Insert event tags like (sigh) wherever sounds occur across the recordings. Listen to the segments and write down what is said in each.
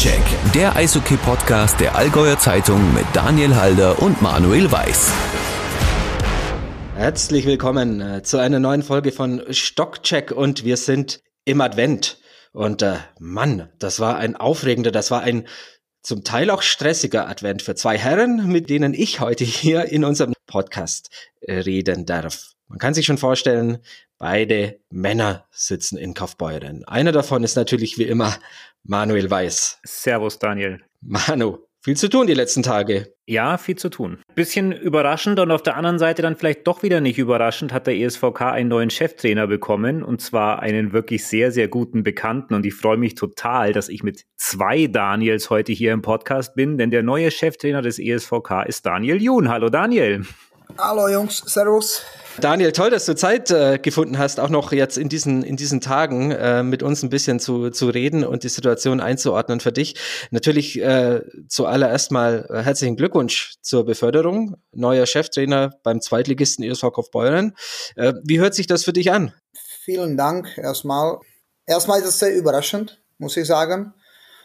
Faktencheck, der Eishockey-Podcast der Allgäuer Zeitung mit Daniel Halder und Manuel Weiß. Herzlich willkommen äh, zu einer neuen Folge von Stockcheck und wir sind im Advent. Und äh, Mann, das war ein aufregender, das war ein zum Teil auch stressiger Advent für zwei Herren, mit denen ich heute hier in unserem Podcast äh, reden darf. Man kann sich schon vorstellen, beide Männer sitzen in Kaufbeuren. Einer davon ist natürlich wie immer Manuel Weiß. Servus, Daniel. Manu, viel zu tun die letzten Tage. Ja, viel zu tun. Bisschen überraschend und auf der anderen Seite dann vielleicht doch wieder nicht überraschend hat der ESVK einen neuen Cheftrainer bekommen und zwar einen wirklich sehr, sehr guten Bekannten und ich freue mich total, dass ich mit zwei Daniels heute hier im Podcast bin, denn der neue Cheftrainer des ESVK ist Daniel Jun. Hallo Daniel. Hallo Jungs, Servus. Daniel, toll, dass du Zeit äh, gefunden hast, auch noch jetzt in diesen, in diesen Tagen äh, mit uns ein bisschen zu, zu reden und die Situation einzuordnen für dich. Natürlich äh, zuallererst mal äh, herzlichen Glückwunsch zur Beförderung. Neuer Cheftrainer beim Zweitligisten ESV Kaufbeuren. Äh, wie hört sich das für dich an? Vielen Dank erstmal. Erstmal ist es sehr überraschend, muss ich sagen.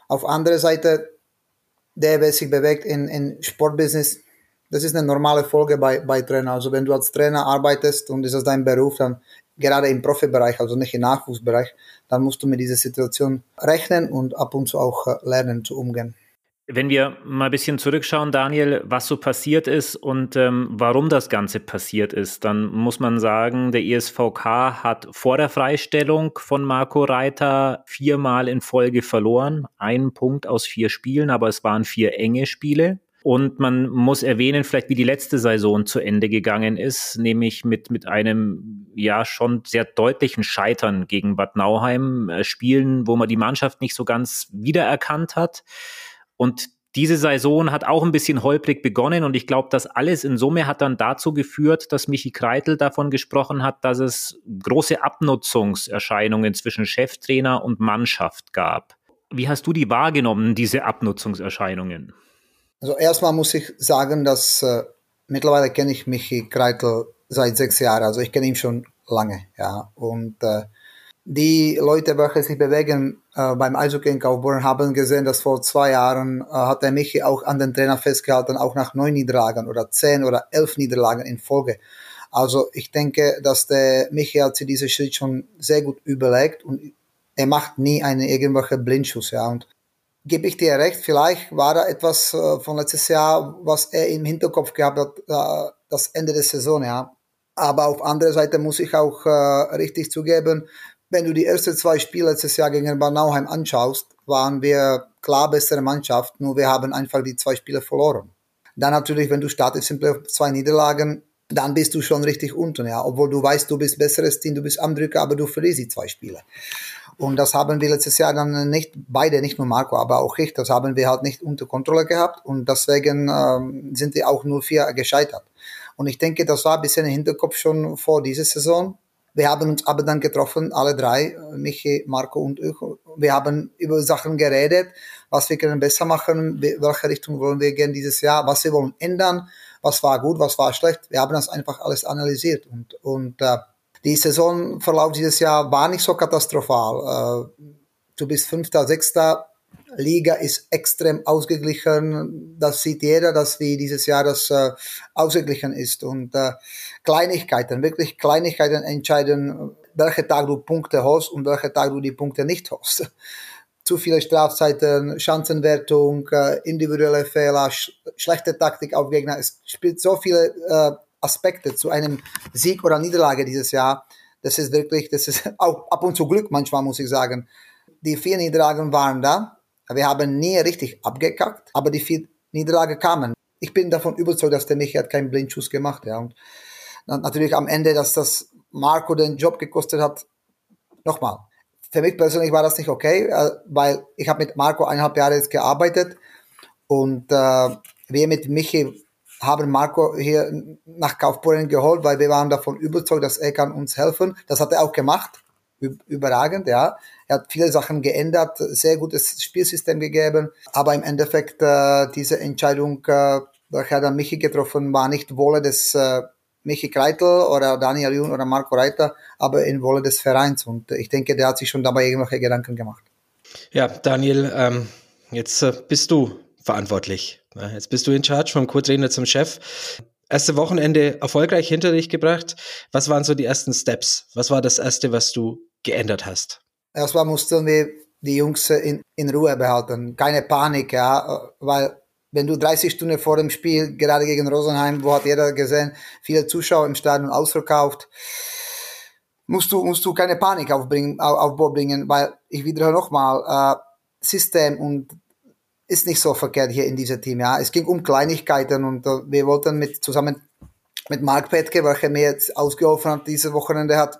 Auf andere Seite, der, wer sich bewegt in, in Sportbusiness, das ist eine normale Folge bei, bei Trainer. Also wenn du als Trainer arbeitest und ist das dein Beruf, dann gerade im Profibereich, also nicht im Nachwuchsbereich, dann musst du mit dieser Situation rechnen und ab und zu auch äh, lernen zu umgehen. Wenn wir mal ein bisschen zurückschauen, Daniel, was so passiert ist und ähm, warum das Ganze passiert ist, dann muss man sagen, der ESVK hat vor der Freistellung von Marco Reiter viermal in Folge verloren. Einen Punkt aus vier Spielen, aber es waren vier enge Spiele. Und man muss erwähnen, vielleicht wie die letzte Saison zu Ende gegangen ist, nämlich mit, mit einem ja schon sehr deutlichen Scheitern gegen Bad Nauheim, äh, Spielen, wo man die Mannschaft nicht so ganz wiedererkannt hat. Und diese Saison hat auch ein bisschen holprig begonnen und ich glaube, das alles in Summe hat dann dazu geführt, dass Michi Kreitel davon gesprochen hat, dass es große Abnutzungserscheinungen zwischen Cheftrainer und Mannschaft gab. Wie hast du die wahrgenommen, diese Abnutzungserscheinungen? Also erstmal muss ich sagen, dass äh, mittlerweile kenne ich Michi Kreitel seit sechs Jahren, also ich kenne ihn schon lange, ja. Und äh, die Leute, welche sich bewegen äh, beim Eishockey in Kaufbeuren, haben gesehen, dass vor zwei Jahren äh, hat der Michi auch an den Trainer festgehalten, auch nach neun Niederlagen oder zehn oder elf Niederlagen in Folge. Also ich denke, dass der Michi hat sich diesen Schritt schon sehr gut überlegt und er macht nie einen irgendwelchen Blindschuss, ja. Und gebe ich dir recht, vielleicht war da etwas äh, von letztes Jahr, was er im Hinterkopf gehabt hat, äh, das Ende der Saison, ja. Aber auf andere Seite muss ich auch äh, richtig zugeben, wenn du die ersten zwei Spiele letztes Jahr gegen Banauheim anschaust, waren wir klar bessere Mannschaft, nur wir haben einfach die zwei Spiele verloren. Dann natürlich, wenn du startest sind zwei Niederlagen, dann bist du schon richtig unten, ja. Obwohl du weißt, du bist besseres Team, du bist am Drücker, aber du verlierst die zwei Spiele. Und das haben wir letztes Jahr dann nicht, beide, nicht nur Marco, aber auch ich, das haben wir halt nicht unter Kontrolle gehabt und deswegen ähm, sind wir auch nur vier gescheitert. Und ich denke, das war ein bisschen im Hinterkopf schon vor dieser Saison. Wir haben uns aber dann getroffen, alle drei, Michi, Marco und ich. Wir haben über Sachen geredet, was wir können besser machen, welche Richtung wollen wir gehen dieses Jahr, was wir wollen ändern, was war gut, was war schlecht. Wir haben das einfach alles analysiert und, und äh, die Saisonverlauf dieses Jahr war nicht so katastrophal. Äh, du bist Fünfter, Sechster. Liga ist extrem ausgeglichen. Das sieht jeder, dass wie dieses Jahr das äh, ausgeglichen ist. Und äh, Kleinigkeiten, wirklich Kleinigkeiten entscheiden, welche Tag du Punkte hast und welche Tag du die Punkte nicht hast. (laughs) Zu viele Strafzeiten, Chancenwertung, individuelle Fehler, sch schlechte Taktik auf Gegner. Es spielt so viele Aspekte zu einem Sieg oder Niederlage dieses Jahr. Das ist wirklich, das ist (laughs) auch ab und zu Glück manchmal, muss ich sagen. Die vier Niederlagen waren da. Wir haben nie richtig abgekackt, aber die vier Niederlagen kamen. Ich bin davon überzeugt, dass der Michi hat keinen Blindschuss gemacht. Ja. Und natürlich am Ende, dass das Marco den Job gekostet hat. Nochmal, für mich persönlich war das nicht okay, äh, weil ich habe mit Marco eineinhalb Jahre jetzt gearbeitet und äh, wir mit Michi haben Marco hier nach Kaufbeuren geholt, weil wir waren davon überzeugt, dass er kann uns helfen. Das hat er auch gemacht. Überragend, ja. Er hat viele Sachen geändert, sehr gutes Spielsystem gegeben. Aber im Endeffekt, äh, diese Entscheidung, äh, welche dann Michi getroffen, war nicht Wolle des äh, Michi Kreitel oder Daniel Jun oder Marco Reiter, aber in Wolle des Vereins. Und ich denke, der hat sich schon dabei irgendwelche Gedanken gemacht. Ja, Daniel, ähm, jetzt äh, bist du verantwortlich. Jetzt bist du in Charge vom Co-Trainer zum Chef. Erste Wochenende erfolgreich hinter dich gebracht. Was waren so die ersten Steps? Was war das erste, was du geändert hast? Erstmal mussten wir die Jungs in, in Ruhe behalten. Keine Panik, ja, weil wenn du 30 Stunden vor dem Spiel, gerade gegen Rosenheim, wo hat jeder gesehen, viele Zuschauer im Stadion ausverkauft, musst du, musst du keine Panik aufbringen, aufbringen, weil ich wiederhole nochmal, äh, System und ist nicht so verkehrt hier in diesem Team. Ja, es ging um Kleinigkeiten und uh, wir wollten mit zusammen mit Mark Petke, welcher mir jetzt ausgeholfen hat, diese Wochenende hat,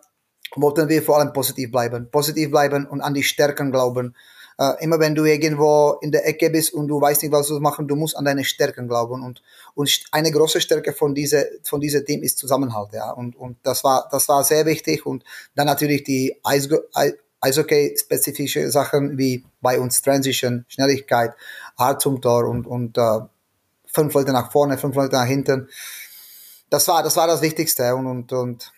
wollten wir vor allem positiv bleiben, positiv bleiben und an die Stärken glauben. Uh, immer wenn du irgendwo in der Ecke bist und du weißt nicht, was du machen, du musst an deine Stärken glauben und und eine große Stärke von diese von diesem Team ist Zusammenhalt, ja und und das war das war sehr wichtig und dann natürlich die Eis, Eishockey-spezifische Sachen wie bei uns Transition, Schnelligkeit, Hart zum Tor und, und äh, fünf Leute nach vorne, fünf Leute nach hinten. Das war, das war das Wichtigste und, und, und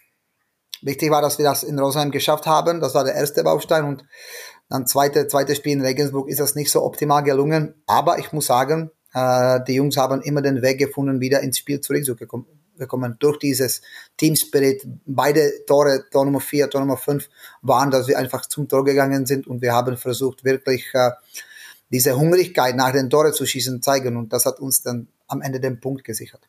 wichtig war, dass wir das in Rosenheim geschafft haben. Das war der erste Baustein und dann zweite, zweite Spiel in Regensburg ist das nicht so optimal gelungen. Aber ich muss sagen, äh, die Jungs haben immer den Weg gefunden, wieder ins Spiel zurückzukommen bekommen durch dieses Team Spirit. Beide Tore, Tor Nummer 4, Tor Nummer 5, waren, dass wir einfach zum Tor gegangen sind und wir haben versucht, wirklich äh, diese Hungrigkeit nach den Tore zu schießen zeigen und das hat uns dann am Ende den Punkt gesichert.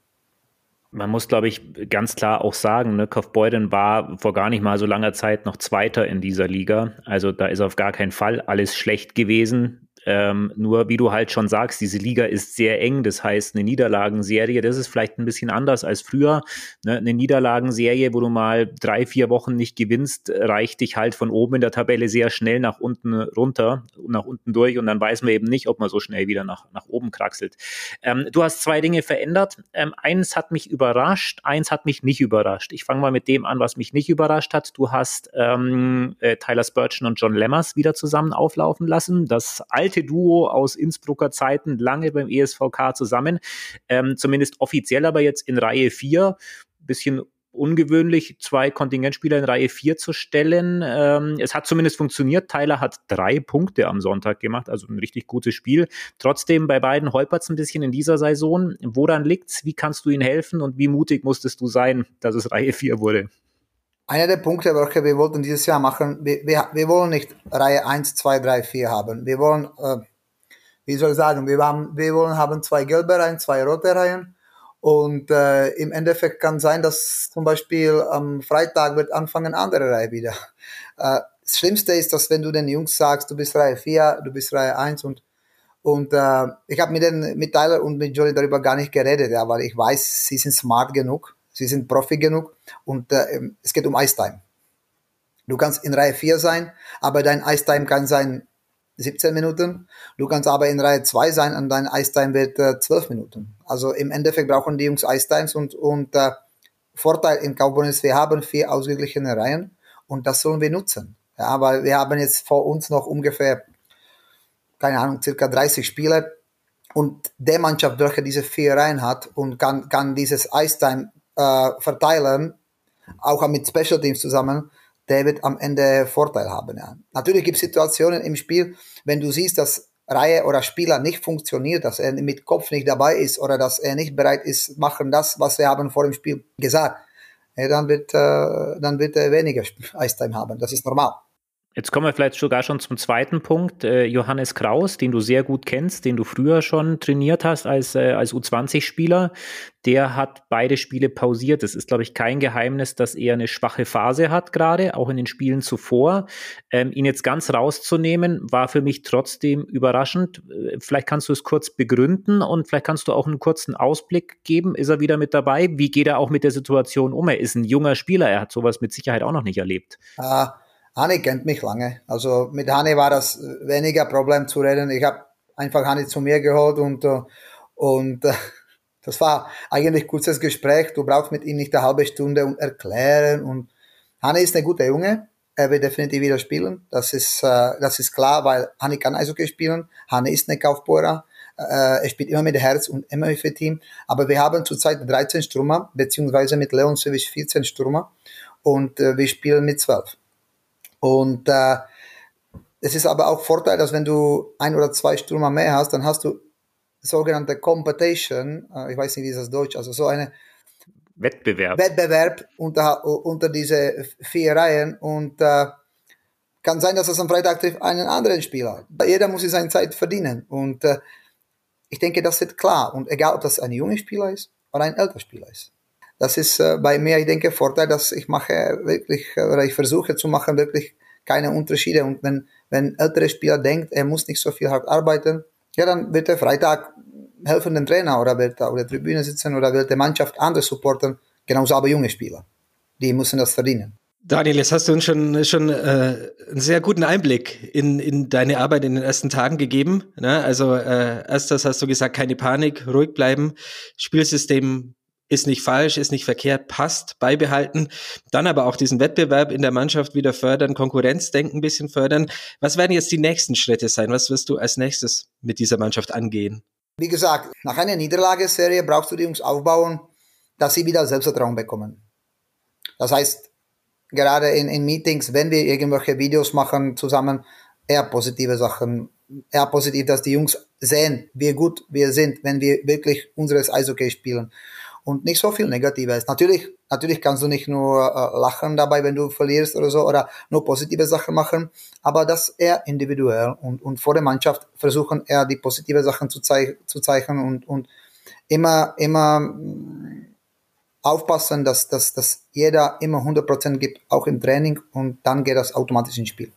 Man muss, glaube ich, ganz klar auch sagen, ne, Kaufbeuren war vor gar nicht mal so langer Zeit noch Zweiter in dieser Liga. Also da ist auf gar keinen Fall alles schlecht gewesen. Ähm, nur wie du halt schon sagst, diese Liga ist sehr eng. Das heißt, eine Niederlagenserie, das ist vielleicht ein bisschen anders als früher. Ne? Eine Niederlagenserie, wo du mal drei, vier Wochen nicht gewinnst, reicht dich halt von oben in der Tabelle sehr schnell nach unten runter, nach unten durch und dann weiß man eben nicht, ob man so schnell wieder nach, nach oben kraxelt. Ähm, du hast zwei Dinge verändert. Ähm, eins hat mich überrascht, eins hat mich nicht überrascht. Ich fange mal mit dem an, was mich nicht überrascht hat. Du hast ähm, äh, Tyler Spurgeon und John Lemmers wieder zusammen auflaufen lassen. Das alte alte Duo aus Innsbrucker Zeiten, lange beim ESVK zusammen. Ähm, zumindest offiziell aber jetzt in Reihe 4. Bisschen ungewöhnlich, zwei Kontingentspieler in Reihe 4 zu stellen. Ähm, es hat zumindest funktioniert. Tyler hat drei Punkte am Sonntag gemacht, also ein richtig gutes Spiel. Trotzdem bei beiden holpert es ein bisschen in dieser Saison. Woran liegt's? Wie kannst du ihnen helfen und wie mutig musstest du sein, dass es Reihe 4 wurde? Einer der Punkte, welche wir wollten dieses Jahr machen, wir, wir, wir wollen nicht Reihe 1, 2, 3, 4 haben. Wir wollen, äh, wie soll ich sagen, wir, haben, wir wollen haben zwei gelbe Reihen, zwei rote Reihen. Und äh, im Endeffekt kann sein, dass zum Beispiel am Freitag wird anfangen andere Reihe wieder. Äh, das Schlimmste ist, dass wenn du den Jungs sagst, du bist Reihe 4, du bist Reihe 1 und und äh, ich habe mit den mit Tyler und mit Johnny darüber gar nicht geredet, ja, weil ich weiß, sie sind smart genug Sie sind Profi genug und äh, es geht um Ice Time. Du kannst in Reihe 4 sein, aber dein Ice Time kann sein 17 Minuten. Du kannst aber in Reihe 2 sein und dein Ice Time wird äh, 12 Minuten. Also im Endeffekt brauchen die Jungs Ice Times und, und äh, Vorteil in ist, wir haben vier ausgeglichene Reihen und das sollen wir nutzen. Ja, weil wir haben jetzt vor uns noch ungefähr, keine Ahnung, circa 30 Spieler und der Mannschaft, welche diese vier Reihen hat und kann, kann dieses Ice Time äh, verteilen, auch mit Special Teams zusammen, der wird am Ende Vorteil haben. Ja. Natürlich gibt es Situationen im Spiel, wenn du siehst, dass Reihe oder Spieler nicht funktioniert, dass er mit Kopf nicht dabei ist oder dass er nicht bereit ist, machen das, was wir haben vor dem Spiel gesagt, ja, dann wird, äh, dann wird er weniger Eiszeit haben. Das ist normal. Jetzt kommen wir vielleicht sogar schon zum zweiten Punkt. Äh, Johannes Kraus, den du sehr gut kennst, den du früher schon trainiert hast als, äh, als U20-Spieler, der hat beide Spiele pausiert. Es ist, glaube ich, kein Geheimnis, dass er eine schwache Phase hat, gerade auch in den Spielen zuvor. Ähm, ihn jetzt ganz rauszunehmen, war für mich trotzdem überraschend. Äh, vielleicht kannst du es kurz begründen und vielleicht kannst du auch einen kurzen Ausblick geben. Ist er wieder mit dabei? Wie geht er auch mit der Situation um? Er ist ein junger Spieler, er hat sowas mit Sicherheit auch noch nicht erlebt. Ah Hani kennt mich lange. Also mit Hani war das weniger Problem zu reden. Ich habe einfach Hani zu mir geholt und, äh, und äh, (laughs) das war eigentlich kurzes Gespräch. Du brauchst mit ihm nicht eine halbe Stunde und erklären. Und Hani ist ein guter Junge. Er wird definitiv wieder spielen. Das ist, äh, das ist klar, weil Hani kann Eishockey spielen. Hani ist ein Kaufbohrer. Er spielt immer mit Herz und immer für Team. Aber wir haben zurzeit 13 Stürmer, beziehungsweise mit Leon Sevic 14 Stürmer. Und wir spielen mit 12. Und äh, es ist aber auch Vorteil, dass wenn du ein oder zwei Stürmer mehr hast, dann hast du sogenannte Competition, äh, ich weiß nicht, wie ist das Deutsch, also so eine Wettbewerb. Wettbewerb unter, unter diese vier Reihen und äh, kann sein, dass es am Freitag trifft einen anderen Spieler. Jeder muss seine Zeit verdienen und äh, ich denke, das wird klar und egal, ob das ein junger Spieler ist oder ein älterer Spieler ist. Das ist äh, bei mir, ich denke, Vorteil, dass ich mache wirklich, äh, oder ich versuche zu machen, wirklich keine Unterschiede und wenn, wenn ältere Spieler denkt, er muss nicht so viel hart arbeiten, ja, dann wird er Freitag helfen dem Trainer oder wird er auf der Tribüne sitzen oder wird der Mannschaft anders supporten. Genauso aber junge Spieler. Die müssen das verdienen. Daniel, jetzt hast du uns schon, schon äh, einen sehr guten Einblick in, in deine Arbeit in den ersten Tagen gegeben. Ne? Also äh, erstes hast du gesagt, keine Panik, ruhig bleiben, Spielsystem ist nicht falsch, ist nicht verkehrt, passt, beibehalten. Dann aber auch diesen Wettbewerb in der Mannschaft wieder fördern, Konkurrenzdenken ein bisschen fördern. Was werden jetzt die nächsten Schritte sein? Was wirst du als nächstes mit dieser Mannschaft angehen? Wie gesagt, nach einer Niederlageserie brauchst du die Jungs aufbauen, dass sie wieder Selbstvertrauen bekommen. Das heißt, gerade in, in Meetings, wenn wir irgendwelche Videos machen zusammen, eher positive Sachen, eher positiv, dass die Jungs sehen, wie gut wir sind, wenn wir wirklich unseres Eishockey spielen und nicht so viel Negatives. Natürlich, natürlich kannst du nicht nur äh, lachen dabei, wenn du verlierst oder so, oder nur positive Sachen machen, aber das eher individuell und, und vor der Mannschaft versuchen eher die positive Sachen zu, zeig zu zeichnen und, und immer, immer mm, aufpassen, dass, dass, dass jeder immer 100% gibt, auch im Training und dann geht das automatisch ins Spiel.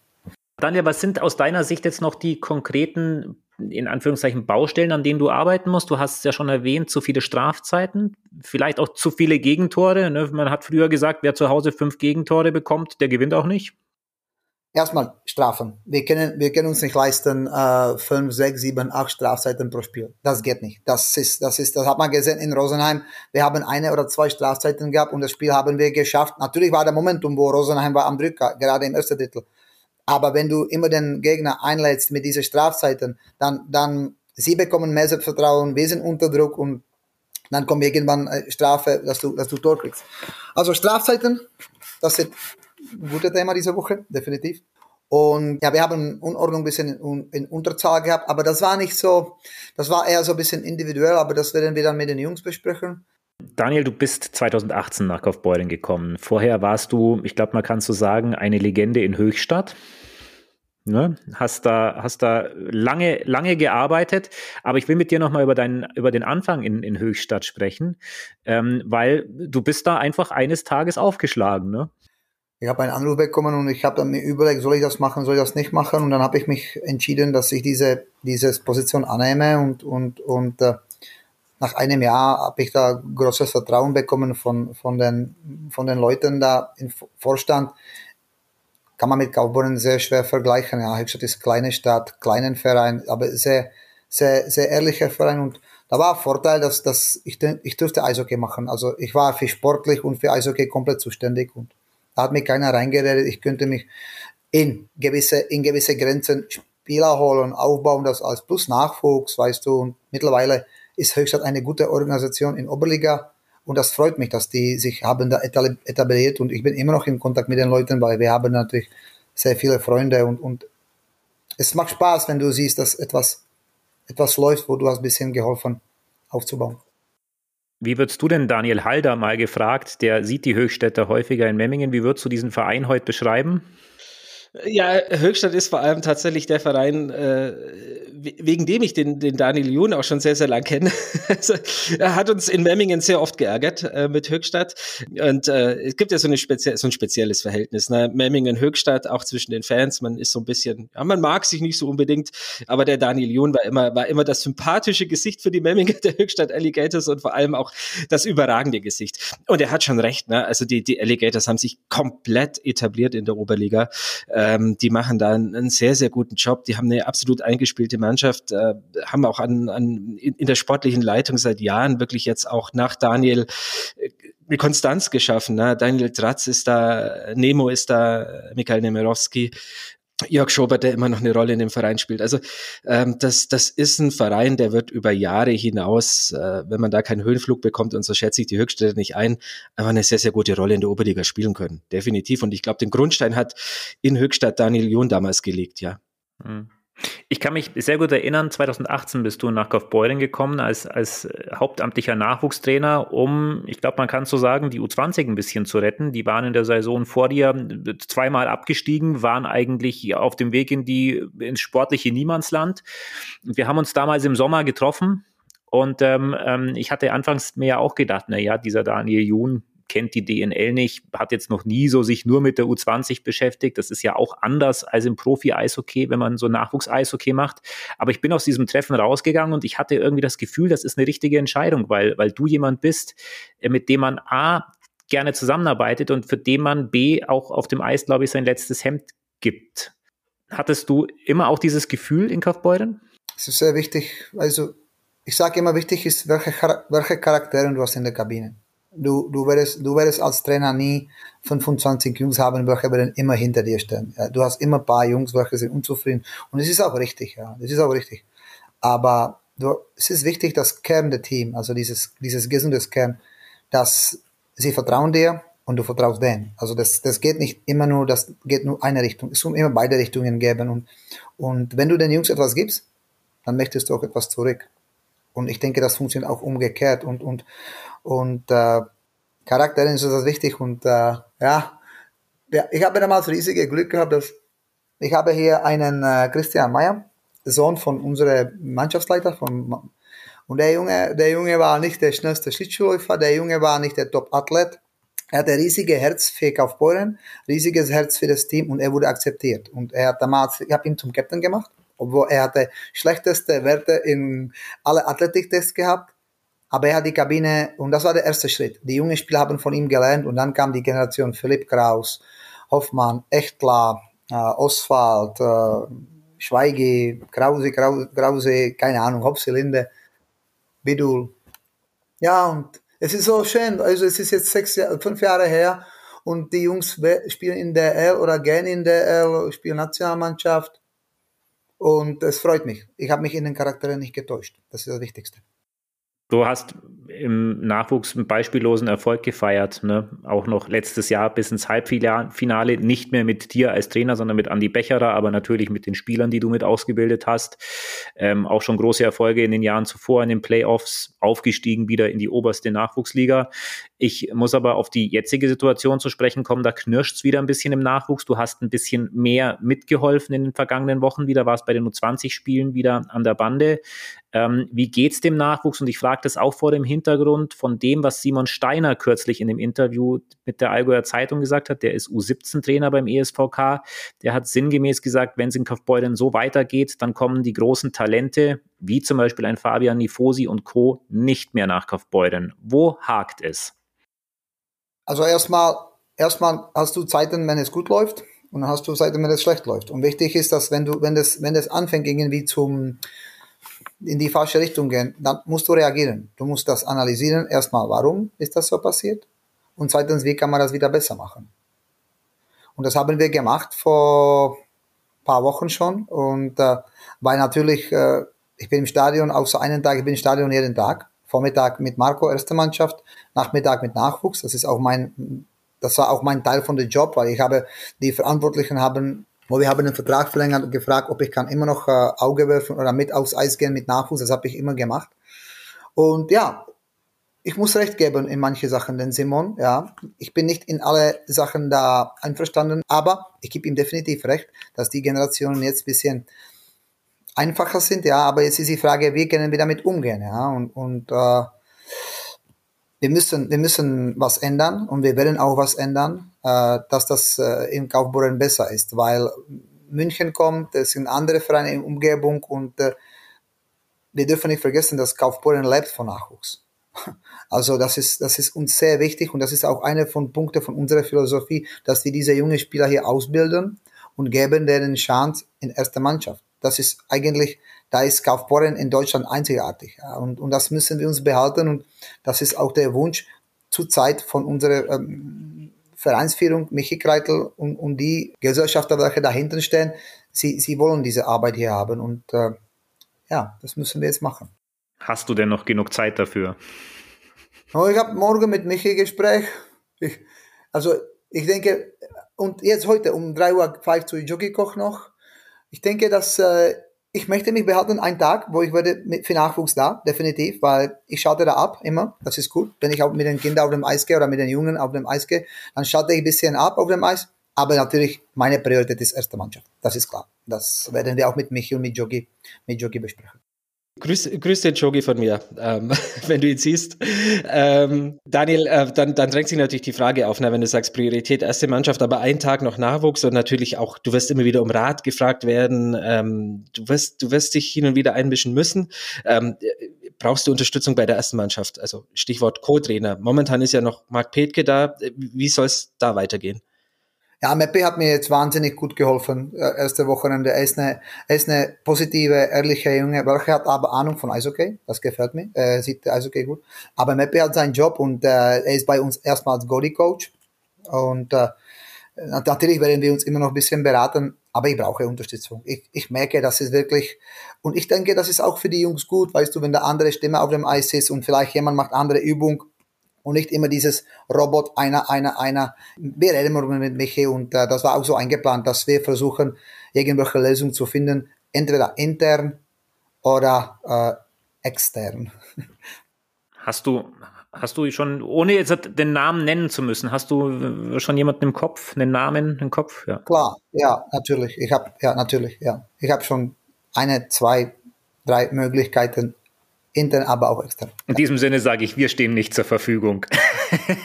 Daniel, was sind aus deiner Sicht jetzt noch die konkreten in Anführungszeichen Baustellen, an denen du arbeiten musst? Du hast es ja schon erwähnt, zu viele Strafzeiten, vielleicht auch zu viele Gegentore. Ne? Man hat früher gesagt, wer zu Hause fünf Gegentore bekommt, der gewinnt auch nicht. Erstmal Strafen. Wir können, wir können uns nicht leisten, äh, fünf, sechs, sieben, acht Strafzeiten pro Spiel. Das geht nicht. Das ist, das ist, das hat man gesehen in Rosenheim. Wir haben eine oder zwei Strafzeiten gehabt und das Spiel haben wir geschafft. Natürlich war der Momentum, wo Rosenheim war am Drücker, gerade im ersten Drittel. Aber wenn du immer den Gegner einlädst mit diesen Strafzeiten, dann, dann sie bekommen mehr Selbstvertrauen, wir sind unter Druck und dann kommt irgendwann Strafe, dass du, dass du Tor kriegst. Also Strafzeiten, das ist ein gutes Thema diese Woche, definitiv. Und ja, wir haben Unordnung ein bisschen in, in, Unterzahl gehabt, aber das war nicht so, das war eher so ein bisschen individuell, aber das werden wir dann mit den Jungs besprechen. Daniel, du bist 2018 nach Kaufbeuren gekommen. Vorher warst du, ich glaube, man kann so sagen, eine Legende in Höchstadt. Ne? Hast da, hast da lange, lange gearbeitet, aber ich will mit dir nochmal über deinen, über den Anfang in, in Höchstadt sprechen, ähm, weil du bist da einfach eines Tages aufgeschlagen, ne? Ich habe einen Anruf bekommen und ich habe mir überlegt, soll ich das machen, soll ich das nicht machen? Und dann habe ich mich entschieden, dass ich diese, diese Position annehme und, und, und äh, nach einem Jahr habe ich da großes Vertrauen bekommen von, von, den, von den Leuten da im Vorstand kann man mit Kaufbeuren sehr schwer vergleichen. Ja, Höchstadt ist kleine Stadt, kleinen Verein, aber sehr, sehr, sehr ehrlicher Verein und da war Vorteil, dass, dass ich, ich durfte Eishockey machen. Also ich war für sportlich und für Eishockey komplett zuständig und da hat mir keiner reingeredet. Ich könnte mich in gewisse, in gewisse Grenzen Spieler holen, aufbauen, das als plus Nachwuchs, weißt du. Und mittlerweile ist Höchstadt eine gute Organisation in Oberliga und das freut mich, dass die sich haben da etabliert und ich bin immer noch in Kontakt mit den Leuten, weil wir haben natürlich sehr viele Freunde und, und es macht Spaß, wenn du siehst, dass etwas, etwas läuft, wo du hast ein bisschen geholfen aufzubauen. Wie würdest du denn Daniel Halder mal gefragt, der sieht die Höchstädter häufiger in Memmingen, wie würdest du diesen Verein heute beschreiben? Ja, Höchstadt ist vor allem tatsächlich der Verein, äh, wegen dem ich den, den Daniel Jun auch schon sehr, sehr lang kenne. (laughs) also, er hat uns in Memmingen sehr oft geärgert äh, mit Höchstadt. Und äh, es gibt ja so, eine spezie so ein spezielles Verhältnis. Ne? Memmingen, Höchstadt, auch zwischen den Fans. Man ist so ein bisschen, ja, man mag sich nicht so unbedingt, aber der Daniel Jun war immer, war immer das sympathische Gesicht für die Memmingen der Höchstadt Alligators und vor allem auch das überragende Gesicht. Und er hat schon recht, ne? Also die, die Alligators haben sich komplett etabliert in der Oberliga. Ähm, die machen da einen, einen, sehr, sehr guten Job. Die haben eine absolut eingespielte Mannschaft, äh, haben auch an, an, in, der sportlichen Leitung seit Jahren wirklich jetzt auch nach Daniel äh, eine Konstanz geschaffen. Ne? Daniel Tratz ist da, Nemo ist da, Mikhail Nemerowski, Jörg Schobert, der immer noch eine Rolle in dem Verein spielt. Also ähm, das, das ist ein Verein, der wird über Jahre hinaus, äh, wenn man da keinen Höhenflug bekommt, und so schätze ich die Höchststädte nicht ein, einfach eine sehr, sehr gute Rolle in der Oberliga spielen können. Definitiv. Und ich glaube, den Grundstein hat in Höchstadt Daniel John damals gelegt, ja. Mhm. Ich kann mich sehr gut erinnern, 2018 bist du nach Kaufbeuren gekommen als, als hauptamtlicher Nachwuchstrainer, um, ich glaube, man kann so sagen, die U20 ein bisschen zu retten. Die waren in der Saison vor dir zweimal abgestiegen, waren eigentlich auf dem Weg in die, ins sportliche Niemandsland. Wir haben uns damals im Sommer getroffen und ähm, ähm ich hatte anfangs mir ja auch gedacht, na ja, dieser Daniel Jun, kennt die DNL nicht, hat jetzt noch nie so sich nur mit der U20 beschäftigt. Das ist ja auch anders als im Profi-Eishockey, wenn man so Nachwuchs-Eishockey macht. Aber ich bin aus diesem Treffen rausgegangen und ich hatte irgendwie das Gefühl, das ist eine richtige Entscheidung, weil, weil du jemand bist, äh, mit dem man A, gerne zusammenarbeitet und für den man B auch auf dem Eis, glaube ich, sein letztes Hemd gibt. Hattest du immer auch dieses Gefühl in Kaufbeuren? Es ist sehr wichtig. Also ich sage immer, wichtig ist, welche, welche Charaktere du hast in der Kabine. Du, du, werdest, du werdest als Trainer nie 25 Jungs haben, welche werden immer hinter dir stehen. Ja, du hast immer ein paar Jungs, welche sind unzufrieden. Und es ist auch richtig, ja, das ist auch richtig. Aber du, es ist wichtig, das Kern der Team, also dieses, dieses gesundes Kern, dass sie vertrauen dir und du vertraust denen. Also das, das geht nicht immer nur, das geht nur eine Richtung. Es muss immer beide Richtungen geben. Und, und wenn du den Jungs etwas gibst, dann möchtest du auch etwas zurück. Und ich denke, das funktioniert auch umgekehrt. Und, und, und äh, Charakter ist das wichtig. Und äh, ja, ja, ich habe damals riesige Glück gehabt, dass ich habe hier einen äh, Christian Meyer, Sohn von unserem Mannschaftsleiter von und der Junge, der Junge war nicht der schnellste Schlittschuhläufer, der Junge war nicht der Top-Athlet. Er hatte riesige Herz für Kaufbeuren, riesiges Herz für das Team und er wurde akzeptiert. Und er hat damals, ich habe ihn zum Captain gemacht, obwohl er hatte schlechteste Werte in alle Athletiktests gehabt. Aber er hat die Kabine, und das war der erste Schritt. Die jungen Spieler haben von ihm gelernt und dann kam die Generation Philipp Kraus, Hoffmann, Echtler, äh, Oswald, äh, Schweige, Krause, Krause, Krause, keine Ahnung, Hopsilinde, Bidul. Ja, und es ist so schön, also es ist jetzt sechs, fünf Jahre her und die Jungs spielen in der L oder gehen in der L, spielen Nationalmannschaft und es freut mich. Ich habe mich in den Charakteren nicht getäuscht. Das ist das Wichtigste. Du hast im Nachwuchs einen beispiellosen Erfolg gefeiert, ne? auch noch letztes Jahr bis ins Halbfinale, nicht mehr mit dir als Trainer, sondern mit Andy Becherer, aber natürlich mit den Spielern, die du mit ausgebildet hast. Ähm, auch schon große Erfolge in den Jahren zuvor in den Playoffs, aufgestiegen wieder in die oberste Nachwuchsliga. Ich muss aber auf die jetzige Situation zu sprechen kommen, da knirscht es wieder ein bisschen im Nachwuchs. Du hast ein bisschen mehr mitgeholfen in den vergangenen Wochen wieder, warst bei den U20-Spielen wieder an der Bande. Ähm, wie geht's dem Nachwuchs? Und ich frage das auch vor dem Hintergrund von dem, was Simon Steiner kürzlich in dem Interview mit der Allgäuer Zeitung gesagt hat. Der ist U17-Trainer beim ESVK. Der hat sinngemäß gesagt, wenn es in Kaufbeuren so weitergeht, dann kommen die großen Talente, wie zum Beispiel ein Fabian Nifosi und Co., nicht mehr nach Kaufbeuren. Wo hakt es? Also erstmal, erstmal hast du Zeiten, wenn es gut läuft und dann hast du Zeiten, wenn es schlecht läuft. Und wichtig ist, dass wenn du, wenn das, wenn das anfängt irgendwie zum in die falsche Richtung gehen, dann musst du reagieren. Du musst das analysieren. Erstmal, warum ist das so passiert? Und zweitens, wie kann man das wieder besser machen? Und das haben wir gemacht vor paar Wochen schon. Und äh, weil natürlich, äh, ich bin im Stadion, außer einen Tag, ich bin im Stadion jeden Tag. Vormittag mit Marco, erste Mannschaft, Nachmittag mit Nachwuchs. Das ist auch mein, das war auch mein Teil von dem Job, weil ich habe, die Verantwortlichen haben wo wir haben einen Vertrag verlängert und gefragt, ob ich kann immer noch äh, Auge werfen oder mit aufs Eis gehen mit Nachwuchs. Das habe ich immer gemacht. Und ja, ich muss recht geben in manche Sachen, denn Simon, ja, ich bin nicht in alle Sachen da einverstanden, aber ich gebe ihm definitiv recht, dass die Generationen jetzt ein bisschen einfacher sind, ja, aber jetzt ist die Frage, wie können wir damit umgehen, ja, und, und äh, wir müssen, wir müssen was ändern und wir werden auch was ändern, äh, dass das äh, in Kaufbeuren besser ist, weil München kommt, es sind andere Vereine in Umgebung und äh, wir dürfen nicht vergessen, dass Kaufbeuren lebt von Nachwuchs. (laughs) Also das ist, das ist uns sehr wichtig und das ist auch einer von Punkten von unserer Philosophie, dass wir diese jungen Spieler hier ausbilden und geben denen Chance in erster Mannschaft. Das ist eigentlich da ist Kaufbeuren in Deutschland einzigartig. Ja, und, und das müssen wir uns behalten und das ist auch der Wunsch zurzeit von unserer ähm, Vereinsführung, Michi Kreitel und, und die Gesellschafter, welche dahinter stehen, sie, sie wollen diese Arbeit hier haben und äh, ja, das müssen wir jetzt machen. Hast du denn noch genug Zeit dafür? Oh, ich habe morgen mit Michi Gespräch. Ich, also ich denke, und jetzt heute um 3 Uhr ich zu Jockeykoch noch Ich denke, dass äh, ich möchte mich behalten einen Tag, wo ich werde mit, für Nachwuchs da, definitiv, weil ich schalte da ab immer. Das ist gut. Wenn ich auch mit den Kindern auf dem Eis gehe oder mit den Jungen auf dem Eis gehe, dann schalte ich ein bisschen ab auf dem Eis. Aber natürlich, meine Priorität ist erste Mannschaft. Das ist klar. Das werden wir auch mit Michi und mit Jogi, mit Jogi besprechen. Grüß, grüß den Jogi von mir, ähm, (laughs) wenn du ihn siehst. Ähm, Daniel, äh, dann, dann drängt sich natürlich die Frage auf, ne, wenn du sagst Priorität erste Mannschaft, aber ein Tag noch Nachwuchs und natürlich auch, du wirst immer wieder um Rat gefragt werden, ähm, du, wirst, du wirst dich hin und wieder einmischen müssen. Ähm, brauchst du Unterstützung bei der ersten Mannschaft? Also Stichwort Co-Trainer. Momentan ist ja noch Marc Petke da. Wie soll es da weitergehen? Ja, Meppe hat mir jetzt wahnsinnig gut geholfen, äh, erste Wochenende. Er ist eine, er ist eine positive, ehrliche Junge, welcher hat aber Ahnung von Eishockey. Das gefällt mir. Er sieht Eishockey gut. Aber Meppe hat seinen Job und äh, er ist bei uns erstmal als Goalie-Coach. Und äh, natürlich werden wir uns immer noch ein bisschen beraten, aber ich brauche Unterstützung. Ich, ich merke, das ist wirklich, und ich denke, das ist auch für die Jungs gut, weißt du, wenn da andere Stimme auf dem Eis ist und vielleicht jemand macht andere Übung und nicht immer dieses Robot, einer, einer, einer. Wir reden immer mit Michi und äh, das war auch so eingeplant, dass wir versuchen, irgendwelche Lösungen zu finden, entweder intern oder äh, extern. (laughs) Hast du, hast du schon, ohne jetzt den Namen nennen zu müssen, hast du schon jemanden im Kopf, einen Namen im Kopf? Ja. Klar, ja, natürlich. Ich habe, ja, natürlich, ja. Ich habe schon eine, zwei, drei Möglichkeiten intern, aber auch extern. In diesem Sinne sage ich, wir stehen nicht zur Verfügung. (laughs)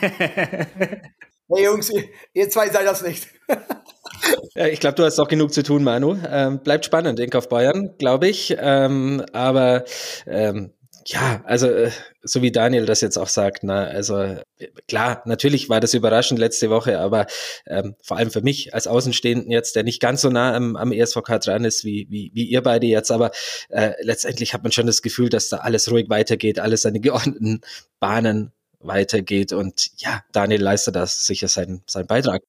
hey Jungs, ihr zwei seid das nicht. (laughs) ich glaube, du hast auch genug zu tun, Manu. Ähm, bleibt spannend in Bayern, glaube ich. Ähm, aber ähm, ja, also äh, so wie Daniel das jetzt auch sagt, na, also klar, natürlich war das überraschend letzte Woche, aber ähm, vor allem für mich als Außenstehenden jetzt, der nicht ganz so nah am, am ESVK dran ist wie, wie, wie ihr beide jetzt, aber äh, letztendlich hat man schon das Gefühl, dass da alles ruhig weitergeht, alles seine geordneten Bahnen weitergeht und ja, Daniel leistet das sicher seinen, seinen Beitrag.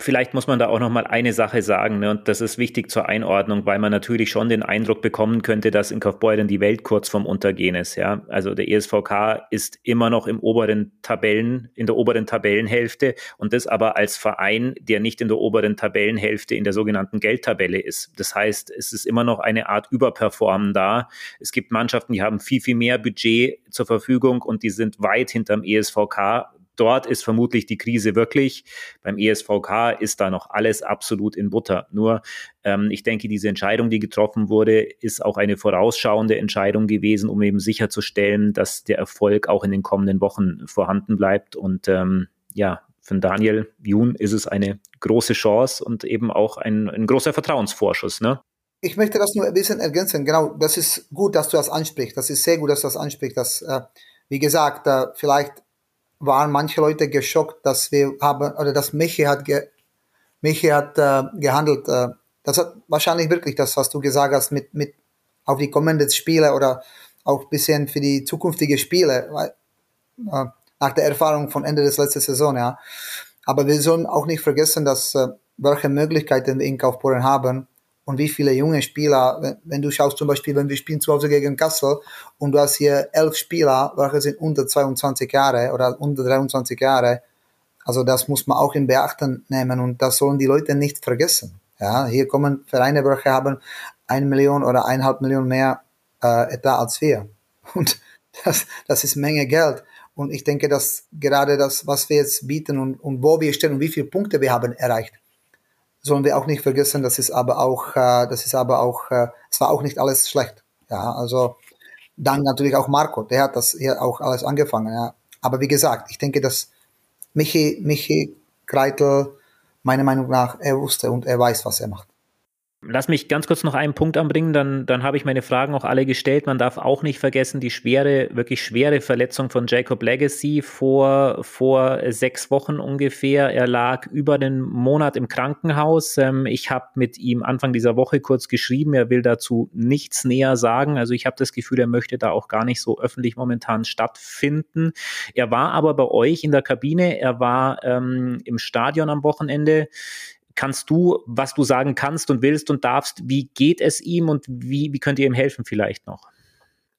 Vielleicht muss man da auch noch mal eine Sache sagen, ne? und das ist wichtig zur Einordnung, weil man natürlich schon den Eindruck bekommen könnte, dass in Kaufbeuren die Welt kurz vorm Untergehen ist. Ja, also der ESVK ist immer noch im oberen Tabellen, in der oberen Tabellenhälfte und das aber als Verein, der nicht in der oberen Tabellenhälfte in der sogenannten Geldtabelle ist. Das heißt, es ist immer noch eine Art Überperformen da. Es gibt Mannschaften, die haben viel viel mehr Budget zur Verfügung und die sind weit hinterm ESVK dort ist vermutlich die Krise wirklich. Beim ESVK ist da noch alles absolut in Butter. Nur ähm, ich denke, diese Entscheidung, die getroffen wurde, ist auch eine vorausschauende Entscheidung gewesen, um eben sicherzustellen, dass der Erfolg auch in den kommenden Wochen vorhanden bleibt. Und ähm, ja, für Daniel Jun ist es eine große Chance und eben auch ein, ein großer Vertrauensvorschuss. Ne? Ich möchte das nur ein bisschen ergänzen. Genau, das ist gut, dass du das ansprichst. Das ist sehr gut, dass du das ansprichst. Dass, äh, wie gesagt, äh, vielleicht waren manche Leute geschockt, dass wir haben, oder dass Michi hat, ge, Michi hat äh, gehandelt. Äh, das hat wahrscheinlich wirklich das, was du gesagt hast, mit, mit auf die kommenden Spiele oder auch ein bisschen für die zukünftige Spiele, weil, äh, nach der Erfahrung von Ende des letzten Saison, ja. Aber wir sollen auch nicht vergessen, dass äh, welche Möglichkeiten wir in Kaufbeuren haben und wie viele junge Spieler, wenn, wenn, du schaust zum Beispiel, wenn wir spielen zu Hause gegen Kassel und du hast hier elf Spieler, welche sind unter 22 Jahre oder unter 23 Jahre, also das muss man auch in Beachten nehmen und das sollen die Leute nicht vergessen. Ja, hier kommen Vereine, welche haben eine Million oder eineinhalb Millionen mehr äh, Etat als wir. (laughs) Und das, das ist Menge Geld. Und ich denke, dass gerade das, was wir jetzt bieten und, und wo wir stehen und wie viele Punkte wir haben erreicht, sollen wir auch nicht vergessen, das ist aber auch, äh, das ist aber auch, äh, es war auch nicht alles schlecht. Ja, also dann natürlich auch Marco, der hat das hier auch alles angefangen. Ja. Aber wie gesagt, ich denke, dass Michi, Michi Kreitel, meiner Meinung nach, er wusste und er weiß, was er macht. Lass mich ganz kurz noch einen Punkt anbringen, dann, dann habe ich meine Fragen auch alle gestellt. Man darf auch nicht vergessen, die schwere, wirklich schwere Verletzung von Jacob Legacy vor, vor sechs Wochen ungefähr. Er lag über den Monat im Krankenhaus. Ähm, ich habe mit ihm Anfang dieser Woche kurz geschrieben. Er will dazu nichts näher sagen. Also ich habe das Gefühl, er möchte da auch gar nicht so öffentlich momentan stattfinden. Er war aber bei euch in der Kabine. Er war ähm, im Stadion am Wochenende kannst du, was du sagen kannst und willst und darfst, wie geht es ihm und wie, wie könnt ihr ihm helfen vielleicht noch?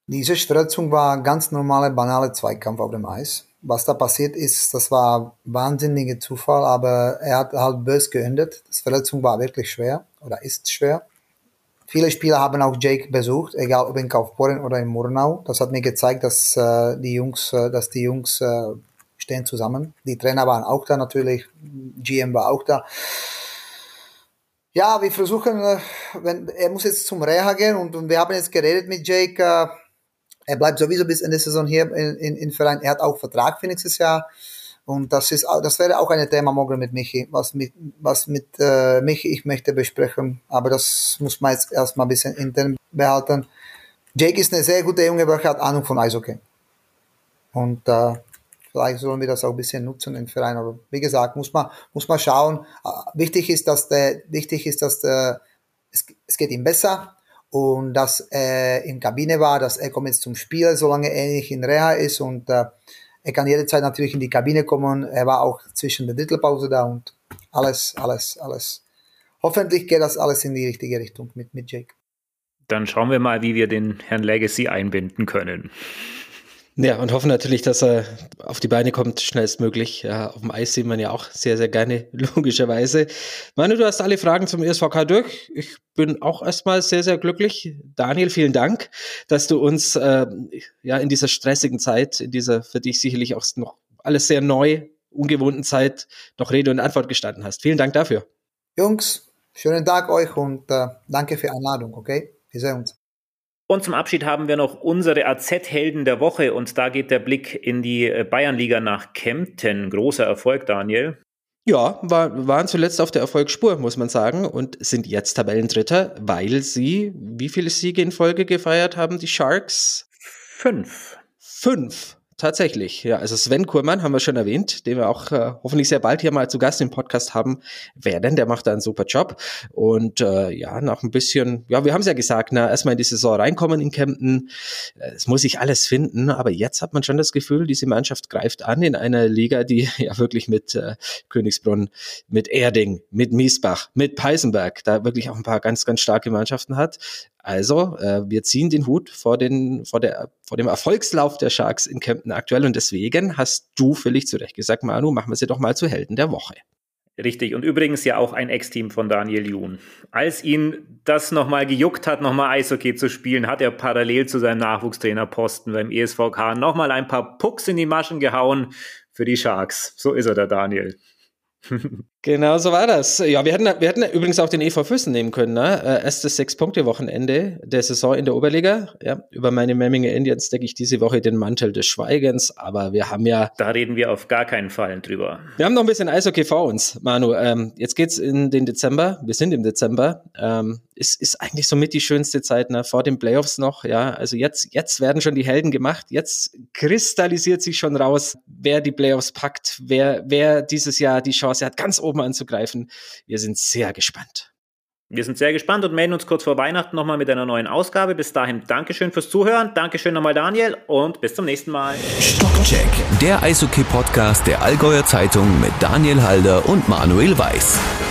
Diese Verletzung war ein ganz normale, banale Zweikampf auf dem Eis. Was da passiert ist, das war wahnsinniger Zufall, aber er hat halt bös geendet. Die Verletzung war wirklich schwer oder ist schwer. Viele Spieler haben auch Jake besucht, egal ob in Kaufbeuren oder in Murnau. Das hat mir gezeigt, dass äh, die Jungs, äh, dass die Jungs äh, stehen zusammen. Die Trainer waren auch da natürlich, GM war auch da. Ja, wir versuchen, äh, wenn, er muss jetzt zum Reha gehen und, und wir haben jetzt geredet mit Jake. Äh, er bleibt sowieso bis Ende der Saison hier in, in, in Verein. Er hat auch Vertrag für nächstes Jahr. Und das ist, das wäre auch ein Thema morgen mit Michi, was mit, was mit äh, Michi ich möchte besprechen. Aber das muss man jetzt erstmal ein bisschen intern behalten. Jake ist eine sehr gute junge welche hat Ahnung von Eishockey. Und äh, vielleicht sollen wir das auch ein bisschen nutzen im Verein. Aber wie gesagt, muss man, muss man schauen. Äh, wichtig ist, dass der, wichtig ist, dass der, es, es geht ihm besser und dass er in Kabine war, dass er kommt jetzt zum Spiel, solange er nicht in Reha ist und äh, er kann jederzeit natürlich in die Kabine kommen. Er war auch zwischen der Drittelpause da und alles, alles, alles. Hoffentlich geht das alles in die richtige Richtung mit, mit Jake. Dann schauen wir mal, wie wir den Herrn Legacy einbinden können. Ja, und hoffen natürlich, dass er auf die Beine kommt, schnellstmöglich. Ja, auf dem Eis sieht man ja auch sehr, sehr gerne, (laughs) logischerweise. Manu, du hast alle Fragen zum ESVK durch. Ich bin auch erstmal sehr, sehr glücklich. Daniel, vielen Dank, dass du uns äh, ja in dieser stressigen Zeit, in dieser für dich sicherlich auch noch alles sehr neu, ungewohnten Zeit noch Rede und Antwort gestanden hast. Vielen Dank dafür. Jungs, schönen Tag euch und äh, danke für die Einladung, okay? Wir sehen uns. Und zum Abschied haben wir noch unsere AZ-Helden der Woche und da geht der Blick in die äh, Bayernliga nach Kempten. Großer Erfolg, Daniel. Ja, war, waren zuletzt auf der Erfolgsspur, muss man sagen, und sind jetzt Tabellendritter, weil sie wie viele Siege in Folge gefeiert haben, die Sharks? Fünf. Fünf. Tatsächlich, ja. Also Sven Kurmann haben wir schon erwähnt, den wir auch äh, hoffentlich sehr bald hier mal zu Gast im Podcast haben werden. Der macht da einen super Job. Und äh, ja, nach ein bisschen, ja, wir haben es ja gesagt, na, erstmal in die Saison reinkommen in Kempten. Äh, es muss sich alles finden, aber jetzt hat man schon das Gefühl, diese Mannschaft greift an in einer Liga, die (laughs) ja wirklich mit äh, Königsbrunn, mit Erding, mit Miesbach, mit Peisenberg, da wirklich auch ein paar ganz, ganz starke Mannschaften hat. Also, äh, wir ziehen den Hut vor, den, vor, der, vor dem Erfolgslauf der Sharks in Kempten aktuell und deswegen hast du völlig zu Recht gesagt, Manu, machen wir sie doch mal zu Helden der Woche. Richtig, und übrigens ja auch ein Ex-Team von Daniel Jun. Als ihn das nochmal gejuckt hat, nochmal Eishockey zu spielen, hat er parallel zu seinem Nachwuchstrainerposten beim ESVK nochmal ein paar Pucks in die Maschen gehauen für die Sharks. So ist er, der Daniel. (laughs) Genau so war das. Ja, wir hätten, wir hätten übrigens auch den EV Füssen nehmen können. Ne? Äh, erstes Sechs-Punkte-Wochenende der Saison in der Oberliga. Ja, über meine Memminger Indians decke ich diese Woche den Mantel des Schweigens, aber wir haben ja. Da reden wir auf gar keinen Fall drüber. Wir haben noch ein bisschen Eishockey vor uns, Manu. Ähm, jetzt geht's in den Dezember. Wir sind im Dezember. Ähm, es ist eigentlich somit die schönste Zeit, ne? vor den Playoffs noch. Ja, also jetzt, jetzt werden schon die Helden gemacht. Jetzt kristallisiert sich schon raus, wer die Playoffs packt, wer, wer dieses Jahr die Chance hat, ganz oben anzugreifen. Wir sind sehr gespannt. Wir sind sehr gespannt und melden uns kurz vor Weihnachten nochmal mit einer neuen Ausgabe. Bis dahin, Dankeschön fürs Zuhören. Dankeschön nochmal, Daniel, und bis zum nächsten Mal. Stockcheck, der Eishockey-Podcast der Allgäuer Zeitung mit Daniel Halder und Manuel Weiß.